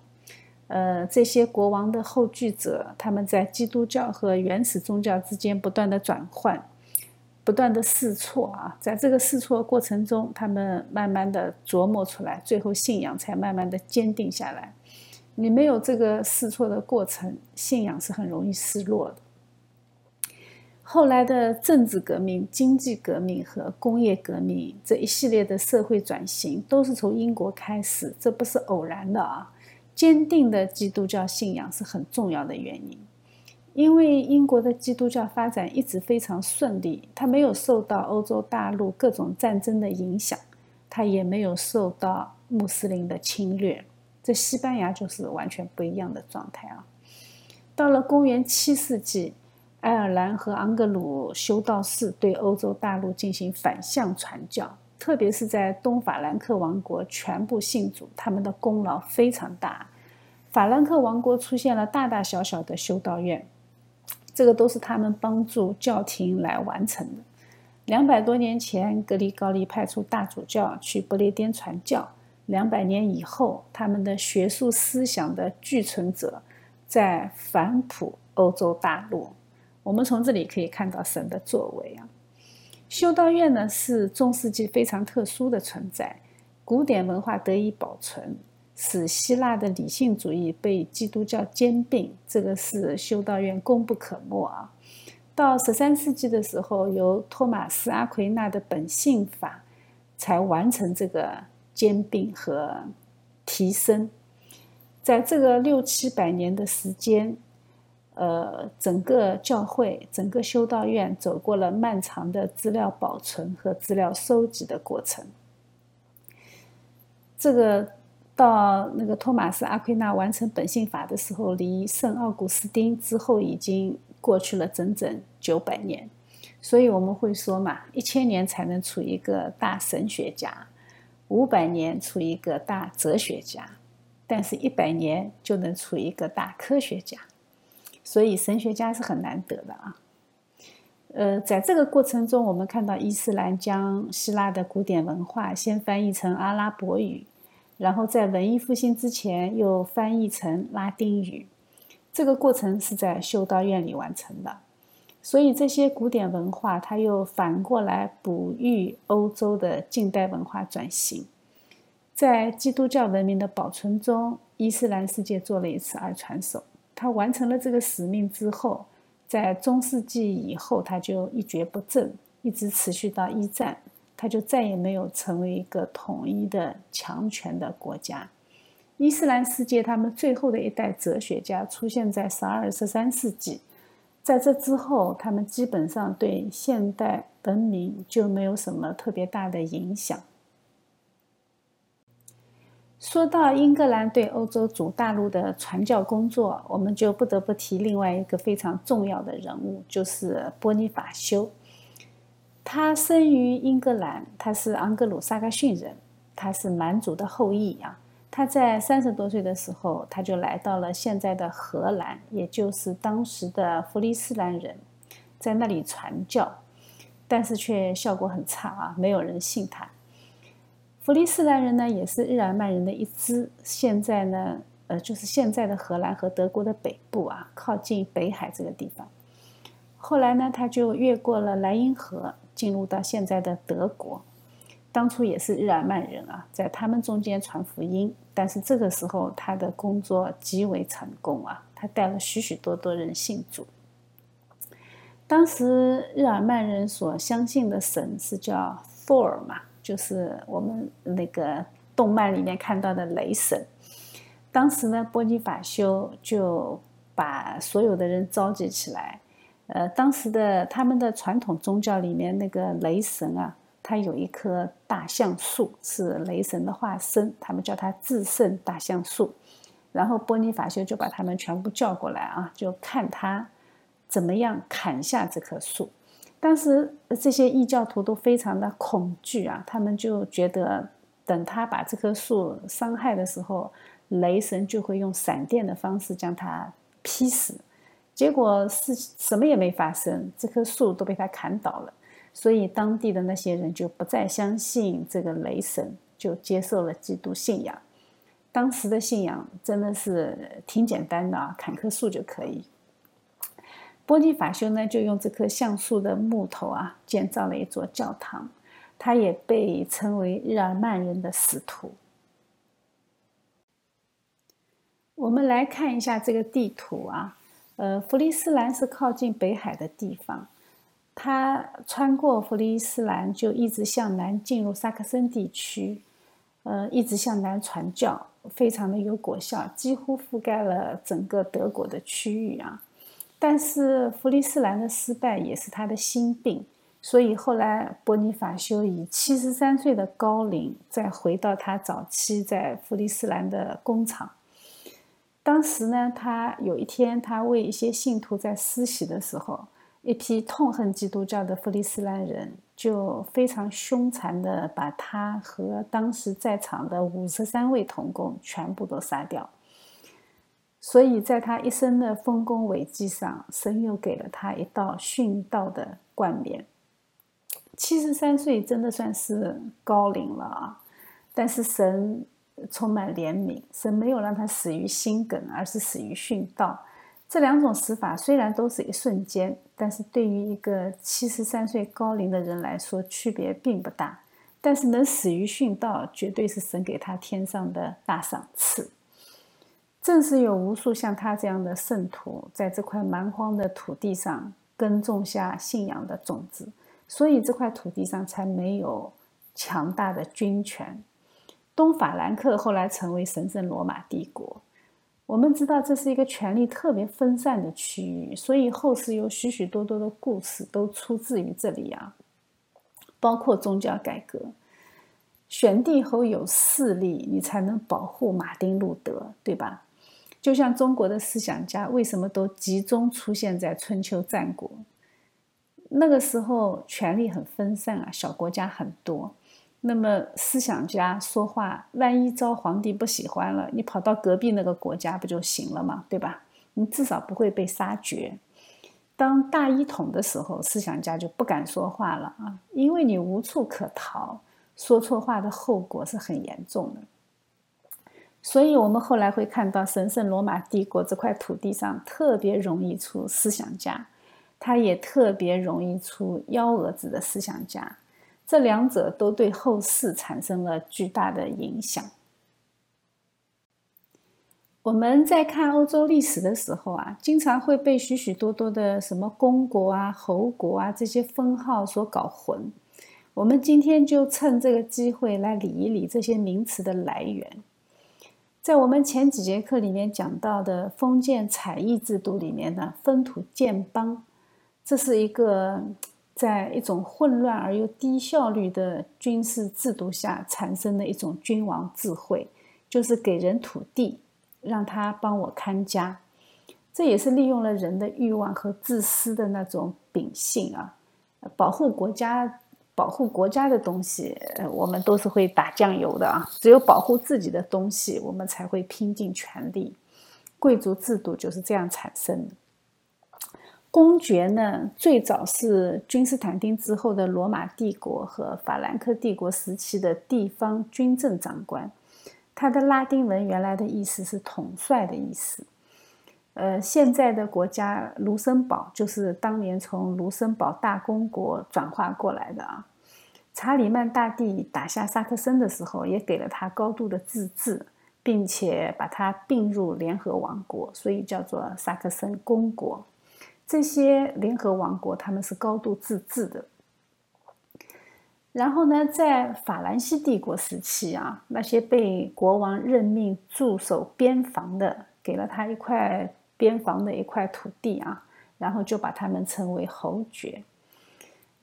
呃，这些国王的后继者，他们在基督教和原始宗教之间不断的转换，不断的试错啊，在这个试错过程中，他们慢慢的琢磨出来，最后信仰才慢慢的坚定下来。你没有这个试错的过程，信仰是很容易失落的。后来的政治革命、经济革命和工业革命这一系列的社会转型，都是从英国开始，这不是偶然的啊。坚定的基督教信仰是很重要的原因，因为英国的基督教发展一直非常顺利，它没有受到欧洲大陆各种战争的影响，它也没有受到穆斯林的侵略。这西班牙就是完全不一样的状态啊。到了公元七世纪，爱尔兰和盎格鲁修道士对欧洲大陆进行反向传教，特别是在东法兰克王国全部信主，他们的功劳非常大。法兰克王国出现了大大小小的修道院，这个都是他们帮助教廷来完成的。两百多年前，格里高利派出大主教去不列颠传教。两百年以后，他们的学术思想的继承者在反哺欧洲大陆。我们从这里可以看到神的作为啊。修道院呢是中世纪非常特殊的存在，古典文化得以保存，使希腊的理性主义被基督教兼并，这个是修道院功不可没啊。到十三世纪的时候，由托马斯·阿奎那的本性法才完成这个兼并和提升。在这个六七百年的时间，呃，整个教会、整个修道院走过了漫长的资料保存和资料收集的过程。这个到那个托马斯·阿奎那完成本性法的时候，离圣奥古斯丁之后已经。过去了整整九百年，所以我们会说嘛，一千年才能出一个大神学家，五百年出一个大哲学家，但是一百年就能出一个大科学家，所以神学家是很难得的啊。呃，在这个过程中，我们看到伊斯兰将希腊的古典文化先翻译成阿拉伯语，然后在文艺复兴之前又翻译成拉丁语。这个过程是在修道院里完成的，所以这些古典文化，它又反过来哺育欧洲的近代文化转型。在基督教文明的保存中，伊斯兰世界做了一次二传手。他完成了这个使命之后，在中世纪以后，他就一蹶不振，一直持续到一战，他就再也没有成为一个统一的强权的国家。伊斯兰世界，他们最后的一代哲学家出现在十二、十三世纪，在这之后，他们基本上对现代文明就没有什么特别大的影响。说到英格兰对欧洲主大陆的传教工作，我们就不得不提另外一个非常重要的人物，就是波尼法修。他生于英格兰，他是昂格鲁萨克逊人，他是蛮族的后裔啊。他在三十多岁的时候，他就来到了现在的荷兰，也就是当时的弗里斯兰人，在那里传教，但是却效果很差啊，没有人信他。弗里斯兰人呢，也是日耳曼人的一支，现在呢，呃，就是现在的荷兰和德国的北部啊，靠近北海这个地方。后来呢，他就越过了莱茵河，进入到现在的德国。当初也是日耳曼人啊，在他们中间传福音，但是这个时候他的工作极为成功啊，他带了许许多多人信主。当时日耳曼人所相信的神是叫 Thor 嘛，就是我们那个动漫里面看到的雷神。当时呢，波尼法修就把所有的人召集起来，呃，当时的他们的传统宗教里面那个雷神啊。他有一棵大橡树，是雷神的化身，他们叫他至圣大橡树。然后波尼法修就把他们全部叫过来啊，就看他怎么样砍下这棵树。当时这些异教徒都非常的恐惧啊，他们就觉得等他把这棵树伤害的时候，雷神就会用闪电的方式将他劈死。结果是什么也没发生，这棵树都被他砍倒了。所以当地的那些人就不再相信这个雷神，就接受了基督信仰。当时的信仰真的是挺简单的啊，砍棵树就可以。波尼法修呢，就用这棵橡树的木头啊，建造了一座教堂。他也被称为日耳曼人的使徒。我们来看一下这个地图啊，呃，弗利斯兰是靠近北海的地方。他穿过弗里斯兰，就一直向南进入萨克森地区，呃，一直向南传教，非常的有果效，几乎覆盖了整个德国的区域啊。但是弗里斯兰的失败也是他的心病，所以后来波尼法修以七十三岁的高龄，再回到他早期在弗里斯兰的工厂。当时呢，他有一天，他为一些信徒在施洗的时候，一批痛恨基督教的弗利斯兰人就非常凶残的把他和当时在场的五十三位童工全部都杀掉。所以，在他一生的丰功伟绩上，神又给了他一道殉道的冠冕。七十三岁真的算是高龄了啊！但是神。充满怜悯，神没有让他死于心梗，而是死于殉道。这两种死法虽然都是一瞬间，但是对于一个七十三岁高龄的人来说，区别并不大。但是能死于殉道，绝对是神给他天上的大赏赐。正是有无数像他这样的圣徒，在这块蛮荒的土地上耕种下信仰的种子，所以这块土地上才没有强大的军权。东法兰克后来成为神圣罗马帝国。我们知道这是一个权力特别分散的区域，所以后世有许许多多的故事都出自于这里啊，包括宗教改革。选帝侯有势力，你才能保护马丁路德，对吧？就像中国的思想家为什么都集中出现在春秋战国？那个时候权力很分散啊，小国家很多。那么思想家说话，万一遭皇帝不喜欢了，你跑到隔壁那个国家不就行了吗？对吧？你至少不会被杀绝。当大一统的时候，思想家就不敢说话了啊，因为你无处可逃，说错话的后果是很严重的。所以，我们后来会看到神圣罗马帝国这块土地上特别容易出思想家，他也特别容易出幺蛾子的思想家。这两者都对后世产生了巨大的影响。我们在看欧洲历史的时候啊，经常会被许许多多的什么公国啊、侯国啊这些封号所搞混。我们今天就趁这个机会来理一理这些名词的来源。在我们前几节课里面讲到的封建采邑制度里面呢，分土建邦，这是一个。在一种混乱而又低效率的军事制度下产生的一种君王智慧，就是给人土地，让他帮我看家。这也是利用了人的欲望和自私的那种秉性啊，保护国家，保护国家的东西，我们都是会打酱油的啊。只有保护自己的东西，我们才会拼尽全力。贵族制度就是这样产生的。公爵呢，最早是君士坦丁之后的罗马帝国和法兰克帝国时期的地方军政长官。他的拉丁文原来的意思是统帅的意思。呃，现在的国家卢森堡就是当年从卢森堡大公国转化过来的啊。查理曼大帝打下萨克森的时候，也给了他高度的自治，并且把它并入联合王国，所以叫做萨克森公国。这些联合王国，他们是高度自治的。然后呢，在法兰西帝国时期啊，那些被国王任命驻守边防的，给了他一块边防的一块土地啊，然后就把他们称为侯爵。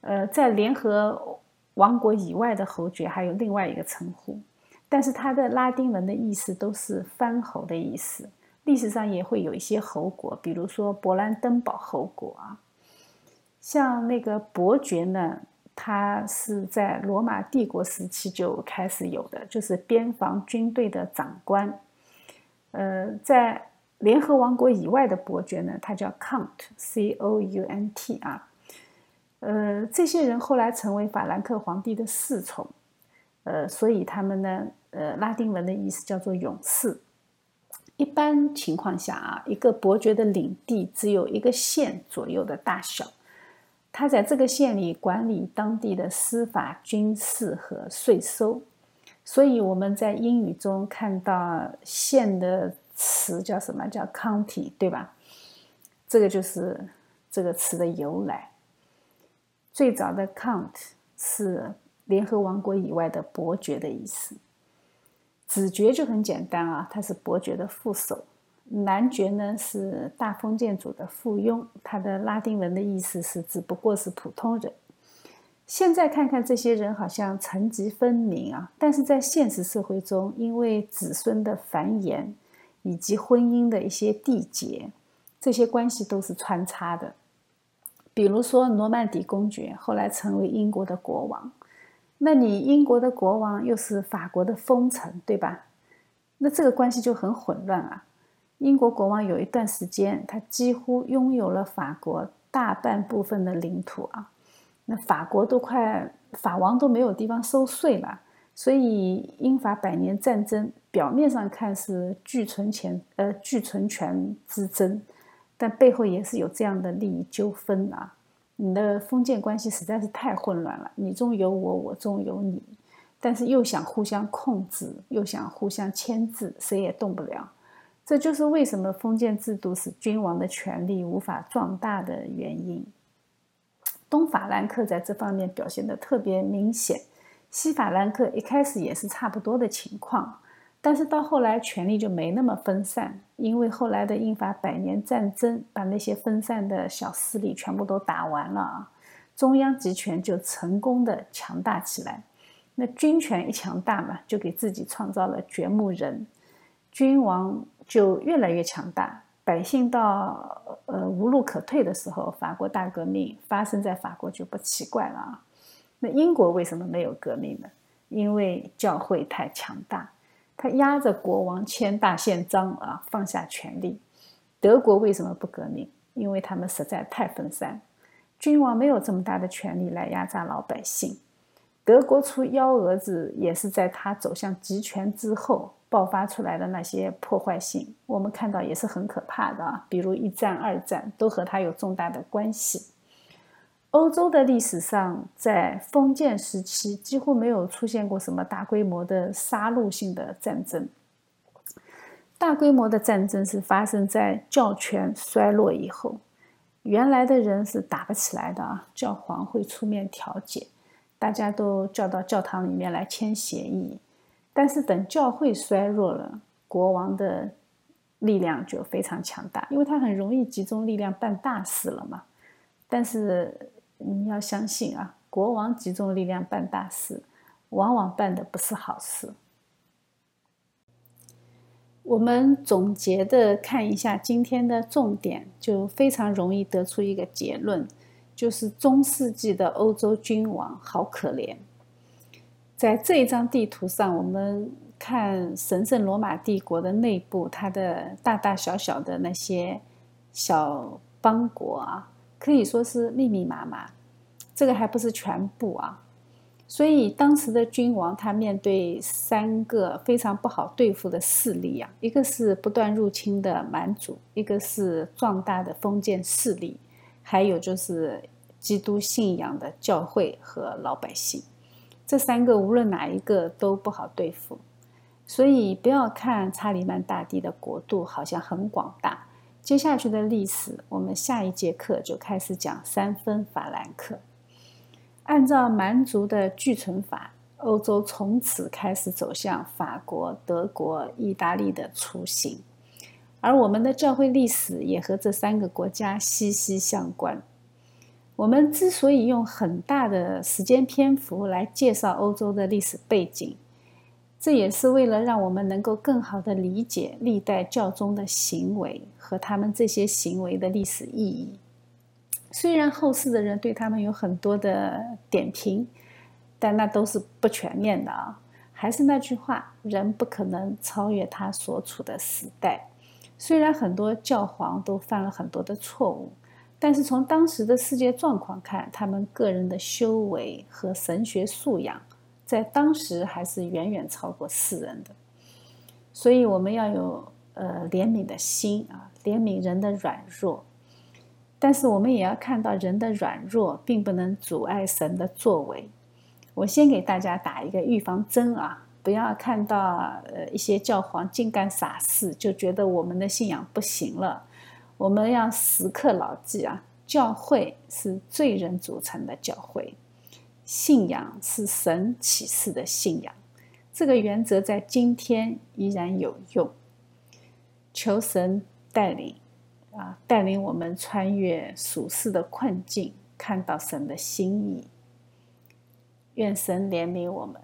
呃，在联合王国以外的侯爵还有另外一个称呼，但是它的拉丁文的意思都是藩侯的意思。历史上也会有一些侯国，比如说勃兰登堡侯国啊，像那个伯爵呢，他是在罗马帝国时期就开始有的，就是边防军队的长官。呃，在联合王国以外的伯爵呢，他叫 count，c o u n t 啊。呃，这些人后来成为法兰克皇帝的侍从，呃，所以他们呢，呃，拉丁文的意思叫做勇士。一般情况下啊，一个伯爵的领地只有一个县左右的大小，他在这个县里管理当地的司法、军事和税收。所以我们在英语中看到县的词叫什么？叫 county，对吧？这个就是这个词的由来。最早的 count 是联合王国以外的伯爵的意思。子爵就很简单啊，他是伯爵的副手；男爵呢是大封建主的附庸，他的拉丁文的意思是只不过是普通人。现在看看这些人好像层级分明啊，但是在现实社会中，因为子孙的繁衍，以及婚姻的一些缔结，这些关系都是穿插的。比如说，诺曼底公爵后来成为英国的国王，那你英国的国王又是法国的封臣，对吧？那这个关系就很混乱啊。英国国王有一段时间，他几乎拥有了法国大半部分的领土啊，那法国都快法王都没有地方收税了，所以英法百年战争表面上看是俱存权呃俱存权之争，但背后也是有这样的利益纠纷啊。你的封建关系实在是太混乱了，你中有我，我中有你，但是又想互相控制，又想互相牵制，谁也动不了。这就是为什么封建制度使君王的权力无法壮大的原因。东法兰克在这方面表现的特别明显，西法兰克一开始也是差不多的情况，但是到后来权力就没那么分散，因为后来的英法百年战争把那些分散的小势力全部都打完了啊，中央集权就成功的强大起来。那军权一强大嘛，就给自己创造了掘墓人，君王。就越来越强大，百姓到呃无路可退的时候，法国大革命发生在法国就不奇怪了啊。那英国为什么没有革命呢？因为教会太强大，他压着国王签大宪章啊，放下权力。德国为什么不革命？因为他们实在太分散，君王没有这么大的权力来压榨老百姓。德国出幺蛾子也是在他走向集权之后。爆发出来的那些破坏性，我们看到也是很可怕的啊，比如一战、二战都和他有重大的关系。欧洲的历史上，在封建时期几乎没有出现过什么大规模的杀戮性的战争。大规模的战争是发生在教权衰落以后，原来的人是打不起来的啊，教皇会出面调解，大家都叫到教堂里面来签协议。但是等教会衰弱了，国王的力量就非常强大，因为他很容易集中力量办大事了嘛。但是你要相信啊，国王集中力量办大事，往往办的不是好事。我们总结的看一下今天的重点，就非常容易得出一个结论，就是中世纪的欧洲君王好可怜。在这一张地图上，我们看神圣罗马帝国的内部，它的大大小小的那些小邦国啊，可以说是密密麻麻。这个还不是全部啊，所以当时的君王他面对三个非常不好对付的势力啊，一个是不断入侵的蛮族，一个是壮大的封建势力，还有就是基督信仰的教会和老百姓。这三个无论哪一个都不好对付，所以不要看查理曼大帝的国度好像很广大。接下去的历史，我们下一节课就开始讲三分法兰克。按照蛮族的聚存法，欧洲从此开始走向法国、德国、意大利的雏形，而我们的教会历史也和这三个国家息息相关。我们之所以用很大的时间篇幅来介绍欧洲的历史背景，这也是为了让我们能够更好的理解历代教宗的行为和他们这些行为的历史意义。虽然后世的人对他们有很多的点评，但那都是不全面的啊。还是那句话，人不可能超越他所处的时代。虽然很多教皇都犯了很多的错误。但是从当时的世界状况看，他们个人的修为和神学素养，在当时还是远远超过世人的。所以我们要有呃怜悯的心啊，怜悯人的软弱。但是我们也要看到人的软弱并不能阻碍神的作为。我先给大家打一个预防针啊，不要看到呃一些教皇净干傻事，就觉得我们的信仰不行了。我们要时刻牢记啊，教会是罪人组成的教会，信仰是神启示的信仰，这个原则在今天依然有用。求神带领啊，带领我们穿越俗世的困境，看到神的心意。愿神怜悯我们。